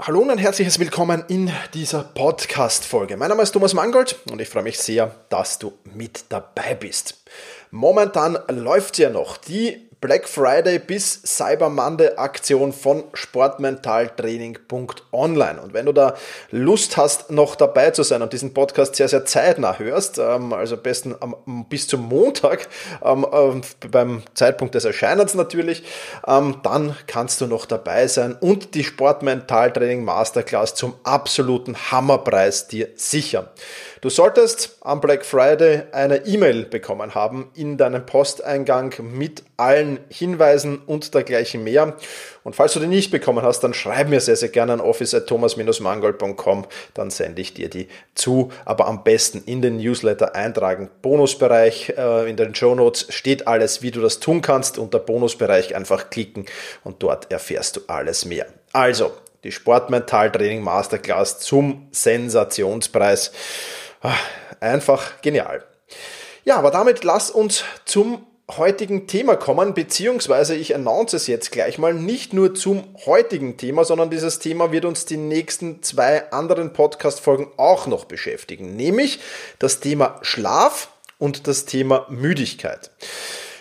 Hallo und ein herzliches Willkommen in dieser Podcast-Folge. Mein Name ist Thomas Mangold und ich freue mich sehr, dass du mit dabei bist. Momentan läuft ja noch die Black Friday bis Cyber Monday Aktion von sportmentaltraining.online. Und wenn du da Lust hast, noch dabei zu sein und diesen Podcast sehr, sehr zeitnah hörst, ähm, also am besten bis zum Montag, ähm, ähm, beim Zeitpunkt des Erscheinens natürlich, dann kannst du noch dabei sein und die Sportmentaltraining Masterclass zum absoluten Hammerpreis dir sichern. Du solltest am Black Friday eine E-Mail bekommen haben in deinem Posteingang mit allen Hinweisen und dergleichen mehr. Und falls du die nicht bekommen hast, dann schreib mir sehr, sehr gerne an office.thomas-mangold.com, dann sende ich dir die zu. Aber am besten in den Newsletter eintragen. Bonusbereich äh, in den Show Notes steht alles, wie du das tun kannst. Unter Bonusbereich einfach klicken und dort erfährst du alles mehr. Also, die Sportmentaltraining Masterclass zum Sensationspreis. Ah, einfach genial. Ja, aber damit lass uns zum heutigen Thema kommen, beziehungsweise ich announce es jetzt gleich mal nicht nur zum heutigen Thema, sondern dieses Thema wird uns die nächsten zwei anderen Podcast-Folgen auch noch beschäftigen, nämlich das Thema Schlaf und das Thema Müdigkeit.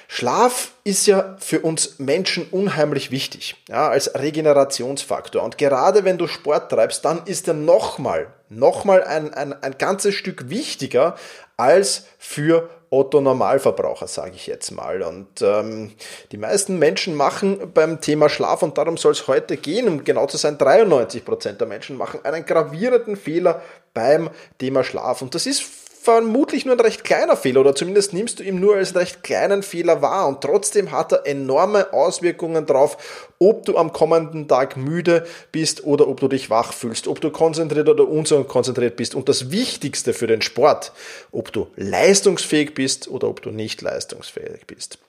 Schlaf ist ja für uns Menschen unheimlich wichtig, ja, als Regenerationsfaktor. Und gerade wenn du Sport treibst, dann ist er nochmal, nochmal ein, ein, ein ganzes Stück wichtiger als für Otto Normalverbraucher, sage ich jetzt mal. Und ähm, die meisten Menschen machen beim Thema Schlaf, und darum soll es heute gehen, um genau zu sein, 93 Prozent der Menschen machen einen gravierenden Fehler beim Thema Schlaf. Und das ist vermutlich nur ein recht kleiner Fehler oder zumindest nimmst du ihn nur als recht kleinen Fehler wahr und trotzdem hat er enorme Auswirkungen drauf, ob du am kommenden Tag müde bist oder ob du dich wach fühlst, ob du konzentriert oder unkonzentriert bist und das Wichtigste für den Sport, ob du leistungsfähig bist oder ob du nicht leistungsfähig bist.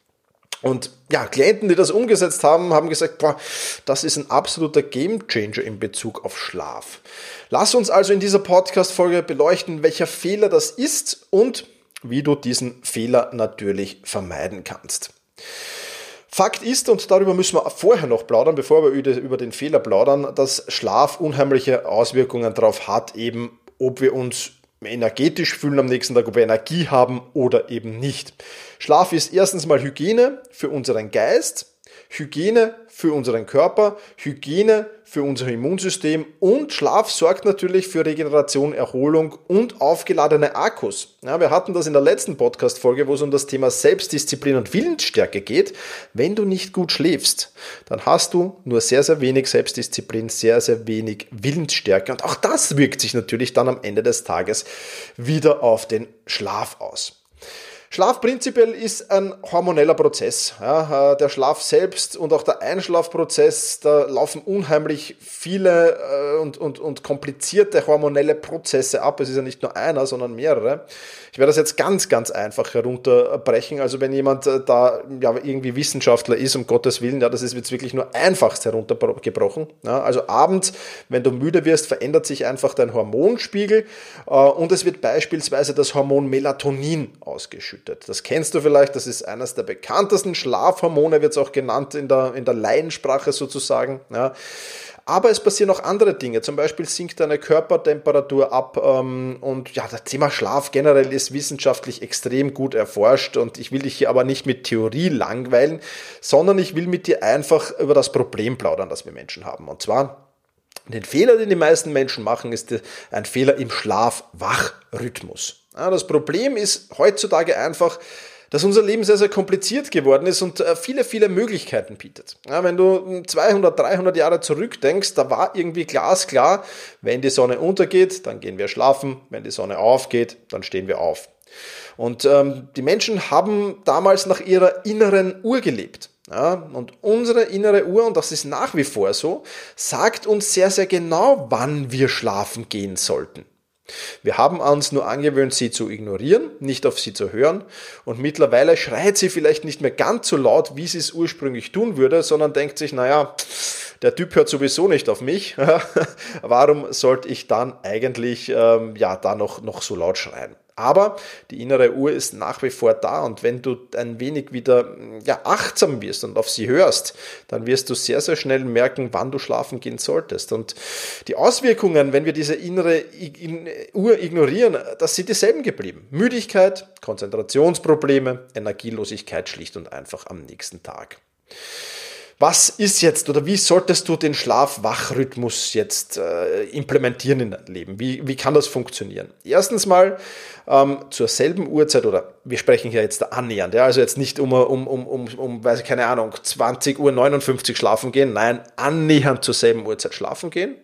Und ja, Klienten, die das umgesetzt haben, haben gesagt, boah, das ist ein absoluter Gamechanger in Bezug auf Schlaf. Lass uns also in dieser Podcast-Folge beleuchten, welcher Fehler das ist und wie du diesen Fehler natürlich vermeiden kannst. Fakt ist, und darüber müssen wir vorher noch plaudern, bevor wir über den Fehler plaudern, dass Schlaf unheimliche Auswirkungen darauf hat, eben ob wir uns energetisch fühlen am nächsten Tag, ob wir Energie haben oder eben nicht. Schlaf ist erstens mal Hygiene für unseren Geist, Hygiene für unseren Körper, Hygiene für unser Immunsystem und Schlaf sorgt natürlich für Regeneration, Erholung und aufgeladene Akkus. Ja, wir hatten das in der letzten Podcast-Folge, wo es um das Thema Selbstdisziplin und Willensstärke geht. Wenn du nicht gut schläfst, dann hast du nur sehr, sehr wenig Selbstdisziplin, sehr, sehr wenig Willensstärke und auch das wirkt sich natürlich dann am Ende des Tages wieder auf den Schlaf aus. Schlaf prinzipiell ist ein hormoneller Prozess. Ja, äh, der Schlaf selbst und auch der Einschlafprozess, da laufen unheimlich viele äh, und, und, und komplizierte hormonelle Prozesse ab. Es ist ja nicht nur einer, sondern mehrere. Ich werde das jetzt ganz, ganz einfach herunterbrechen. Also wenn jemand äh, da ja, irgendwie Wissenschaftler ist, um Gottes Willen, ja, das ist jetzt wirklich nur einfachst heruntergebrochen. Ja, also abends, wenn du müde wirst, verändert sich einfach dein Hormonspiegel und es wird beispielsweise das Hormon Melatonin ausgeschüttet ausgeschüttet. Das kennst du vielleicht, das ist eines der bekanntesten Schlafhormone, wird es auch genannt in der, in der Laiensprache sozusagen. Ja. Aber es passieren auch andere Dinge. Zum Beispiel sinkt deine Körpertemperatur ab. Ähm, und ja, das Thema Schlaf generell ist wissenschaftlich extrem gut erforscht. Und ich will dich hier aber nicht mit Theorie langweilen, sondern ich will mit dir einfach über das Problem plaudern, das wir Menschen haben. Und zwar den Fehler, den die meisten Menschen machen, ist ein Fehler im Schlaf-Wach-Rhythmus. Das Problem ist heutzutage einfach, dass unser Leben sehr, sehr kompliziert geworden ist und äh, viele, viele Möglichkeiten bietet. Wenn du 200, 300 Jahre zurückdenkst, da war irgendwie glasklar, wenn die Sonne untergeht, dann gehen wir schlafen, wenn die Sonne aufgeht, dann stehen wir auf. Und ähm, die Menschen haben damals nach ihrer inneren Uhr gelebt. Ja, und unsere innere Uhr, und das ist nach wie vor so, sagt uns sehr, sehr genau, wann wir schlafen gehen sollten. Wir haben uns nur angewöhnt, sie zu ignorieren, nicht auf sie zu hören. Und mittlerweile schreit sie vielleicht nicht mehr ganz so laut, wie sie es ursprünglich tun würde, sondern denkt sich, naja, der Typ hört sowieso nicht auf mich. Warum sollte ich dann eigentlich ähm, ja da noch, noch so laut schreien? Aber die innere Uhr ist nach wie vor da und wenn du ein wenig wieder ja, achtsam wirst und auf sie hörst, dann wirst du sehr, sehr schnell merken, wann du schlafen gehen solltest. Und die Auswirkungen, wenn wir diese innere Uhr ignorieren, das sind dieselben geblieben. Müdigkeit, Konzentrationsprobleme, Energielosigkeit schlicht und einfach am nächsten Tag. Was ist jetzt oder wie solltest du den Schlaf-Wach-Rhythmus jetzt äh, implementieren in dein Leben? Wie, wie kann das funktionieren? Erstens mal ähm, zur selben Uhrzeit oder wir sprechen hier jetzt annähernd, ja, also jetzt nicht um, um, um, um, um weiß ich, keine Ahnung, 20 Uhr 59 schlafen gehen, nein, annähernd zur selben Uhrzeit schlafen gehen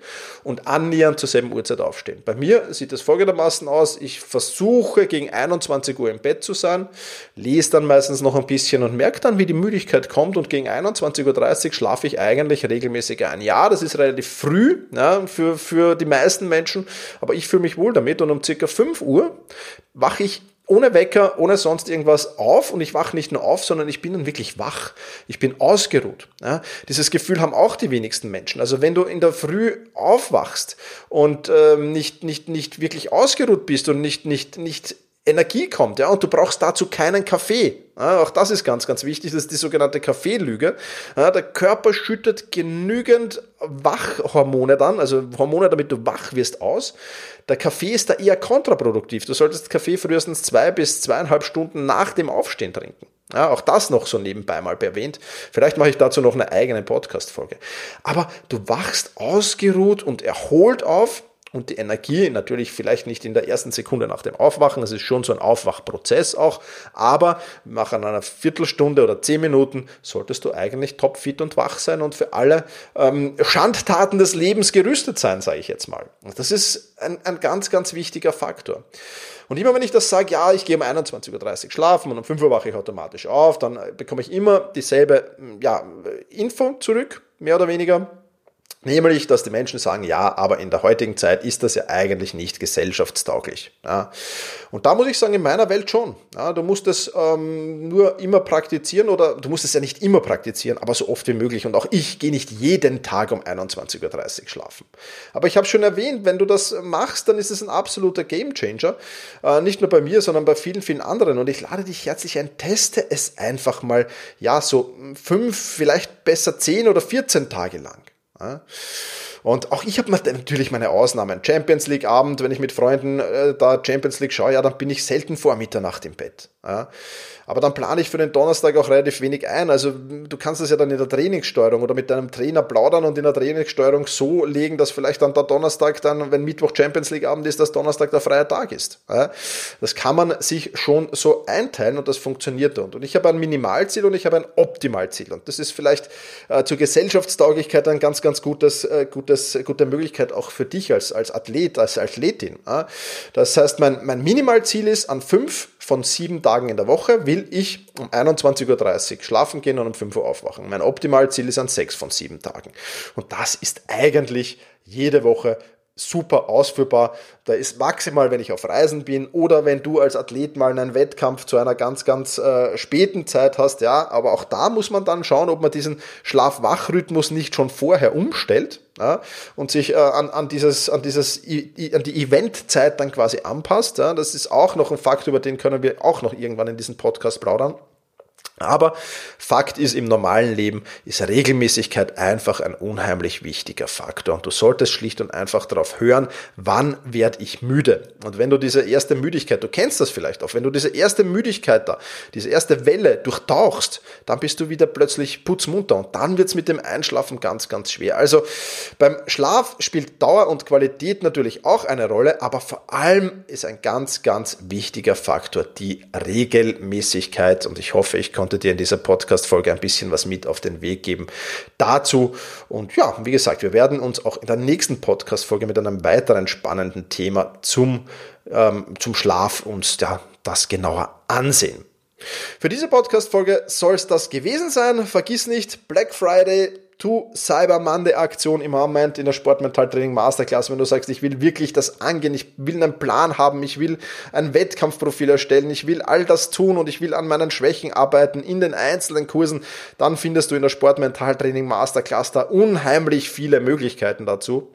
und annähernd zur selben Uhrzeit aufstehen. Bei mir sieht es folgendermaßen aus, ich versuche gegen 21 Uhr im Bett zu sein, lese dann meistens noch ein bisschen und merke dann, wie die Müdigkeit kommt und gegen 21.30 Uhr schlafe ich eigentlich regelmäßig ein. Ja, das ist relativ früh ja, für, für die meisten Menschen, aber ich fühle mich wohl damit und um circa 5 Uhr wache ich ohne Wecker, ohne sonst irgendwas auf und ich wache nicht nur auf, sondern ich bin dann wirklich wach. Ich bin ausgeruht. Ja, dieses Gefühl haben auch die wenigsten Menschen. Also wenn du in der Früh aufwachst und ähm, nicht, nicht, nicht wirklich ausgeruht bist und nicht, nicht, nicht Energie kommt, ja, und du brauchst dazu keinen Kaffee. Auch das ist ganz, ganz wichtig, das ist die sogenannte Kaffeelüge. Der Körper schüttet genügend Wachhormone dann, also Hormone, damit du wach wirst, aus. Der Kaffee ist da eher kontraproduktiv. Du solltest Kaffee frühestens zwei bis zweieinhalb Stunden nach dem Aufstehen trinken. Ja, auch das noch so nebenbei mal erwähnt. Vielleicht mache ich dazu noch eine eigene Podcast-Folge. Aber du wachst ausgeruht und erholt auf und die Energie natürlich vielleicht nicht in der ersten Sekunde nach dem Aufwachen, es ist schon so ein Aufwachprozess auch, aber nach einer Viertelstunde oder zehn Minuten solltest du eigentlich topfit und wach sein und für alle ähm, Schandtaten des Lebens gerüstet sein, sage ich jetzt mal. Das ist ein, ein ganz, ganz wichtiger Faktor. Und immer wenn ich das sage, ja, ich gehe um 21.30 Uhr schlafen und um 5 Uhr wache ich automatisch auf, dann bekomme ich immer dieselbe ja, Info zurück, mehr oder weniger. Nämlich, dass die Menschen sagen, ja, aber in der heutigen Zeit ist das ja eigentlich nicht gesellschaftstauglich. Ja. Und da muss ich sagen, in meiner Welt schon. Ja, du musst es ähm, nur immer praktizieren oder du musst es ja nicht immer praktizieren, aber so oft wie möglich. Und auch ich gehe nicht jeden Tag um 21.30 Uhr schlafen. Aber ich habe schon erwähnt, wenn du das machst, dann ist es ein absoluter Gamechanger. Äh, nicht nur bei mir, sondern bei vielen, vielen anderen. Und ich lade dich herzlich ein, teste es einfach mal, ja, so fünf, vielleicht besser zehn oder 14 Tage lang. Und auch ich habe natürlich meine Ausnahmen. Champions League Abend, wenn ich mit Freunden äh, da Champions League schaue, ja, dann bin ich selten vor Mitternacht im Bett. Ja. Aber dann plane ich für den Donnerstag auch relativ wenig ein. Also du kannst das ja dann in der Trainingssteuerung oder mit deinem Trainer plaudern und in der Trainingssteuerung so legen, dass vielleicht dann der Donnerstag dann, wenn Mittwoch Champions League Abend ist, dass Donnerstag der freie Tag ist. Das kann man sich schon so einteilen und das funktioniert. Und ich habe ein Minimalziel und ich habe ein Optimalziel. Und das ist vielleicht äh, zur Gesellschaftstauglichkeit ein ganz, ganz gutes, äh, gutes, gute Möglichkeit auch für dich als, als Athlet, als Athletin. Das heißt, mein, mein Minimalziel ist an fünf von sieben Tagen in der Woche will ich um 21.30 Uhr schlafen gehen und um 5 Uhr aufwachen. Mein Optimalziel ist an sechs von sieben Tagen. Und das ist eigentlich jede Woche super ausführbar. Da ist maximal, wenn ich auf Reisen bin oder wenn du als Athlet mal einen Wettkampf zu einer ganz, ganz äh, späten Zeit hast, ja, aber auch da muss man dann schauen, ob man diesen Schlaf-Wach-Rhythmus nicht schon vorher umstellt ja, und sich äh, an, an, dieses, an, dieses, an die Eventzeit dann quasi anpasst. Ja. Das ist auch noch ein Fakt, über den können wir auch noch irgendwann in diesem Podcast plaudern. Aber Fakt ist, im normalen Leben ist Regelmäßigkeit einfach ein unheimlich wichtiger Faktor. Und du solltest schlicht und einfach darauf hören, wann werde ich müde. Und wenn du diese erste Müdigkeit, du kennst das vielleicht auch, wenn du diese erste Müdigkeit da, diese erste Welle durchtauchst, dann bist du wieder plötzlich putzmunter und dann wird es mit dem Einschlafen ganz, ganz schwer. Also beim Schlaf spielt Dauer und Qualität natürlich auch eine Rolle, aber vor allem ist ein ganz, ganz wichtiger Faktor die Regelmäßigkeit. Und ich hoffe, ich kann konnte dir in dieser Podcast-Folge ein bisschen was mit auf den Weg geben dazu. Und ja, wie gesagt, wir werden uns auch in der nächsten Podcast-Folge mit einem weiteren spannenden Thema zum, ähm, zum Schlaf uns ja, das genauer ansehen. Für diese Podcast-Folge soll es das gewesen sein. Vergiss nicht, Black Friday to Cyber Monday Aktion im Moment in der Sportmentaltraining Masterclass, wenn du sagst, ich will wirklich das angehen, ich will einen Plan haben, ich will ein Wettkampfprofil erstellen, ich will all das tun und ich will an meinen Schwächen arbeiten in den einzelnen Kursen, dann findest du in der Sportmentaltraining Masterclass da unheimlich viele Möglichkeiten dazu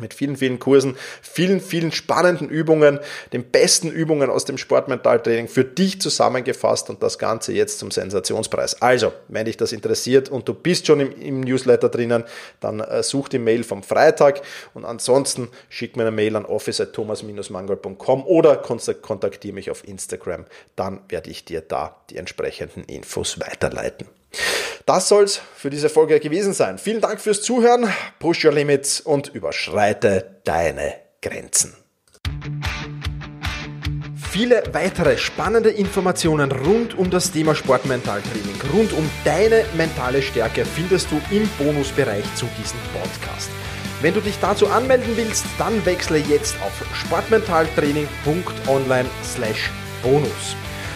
mit vielen, vielen Kursen, vielen, vielen spannenden Übungen, den besten Übungen aus dem Sportmentaltraining für dich zusammengefasst und das Ganze jetzt zum Sensationspreis. Also, wenn dich das interessiert und du bist schon im, im Newsletter drinnen, dann äh, such die Mail vom Freitag und ansonsten schick mir eine Mail an office.thomas-mangold.com oder kontaktiere mich auf Instagram, dann werde ich dir da die entsprechenden Infos weiterleiten. Das soll's für diese Folge gewesen sein. Vielen Dank fürs Zuhören. Push your limits und überschreite deine Grenzen. Viele weitere spannende Informationen rund um das Thema Sportmentaltraining, rund um deine mentale Stärke findest du im Bonusbereich zu diesem Podcast. Wenn du dich dazu anmelden willst, dann wechsle jetzt auf sportmentaltraining.online/bonus.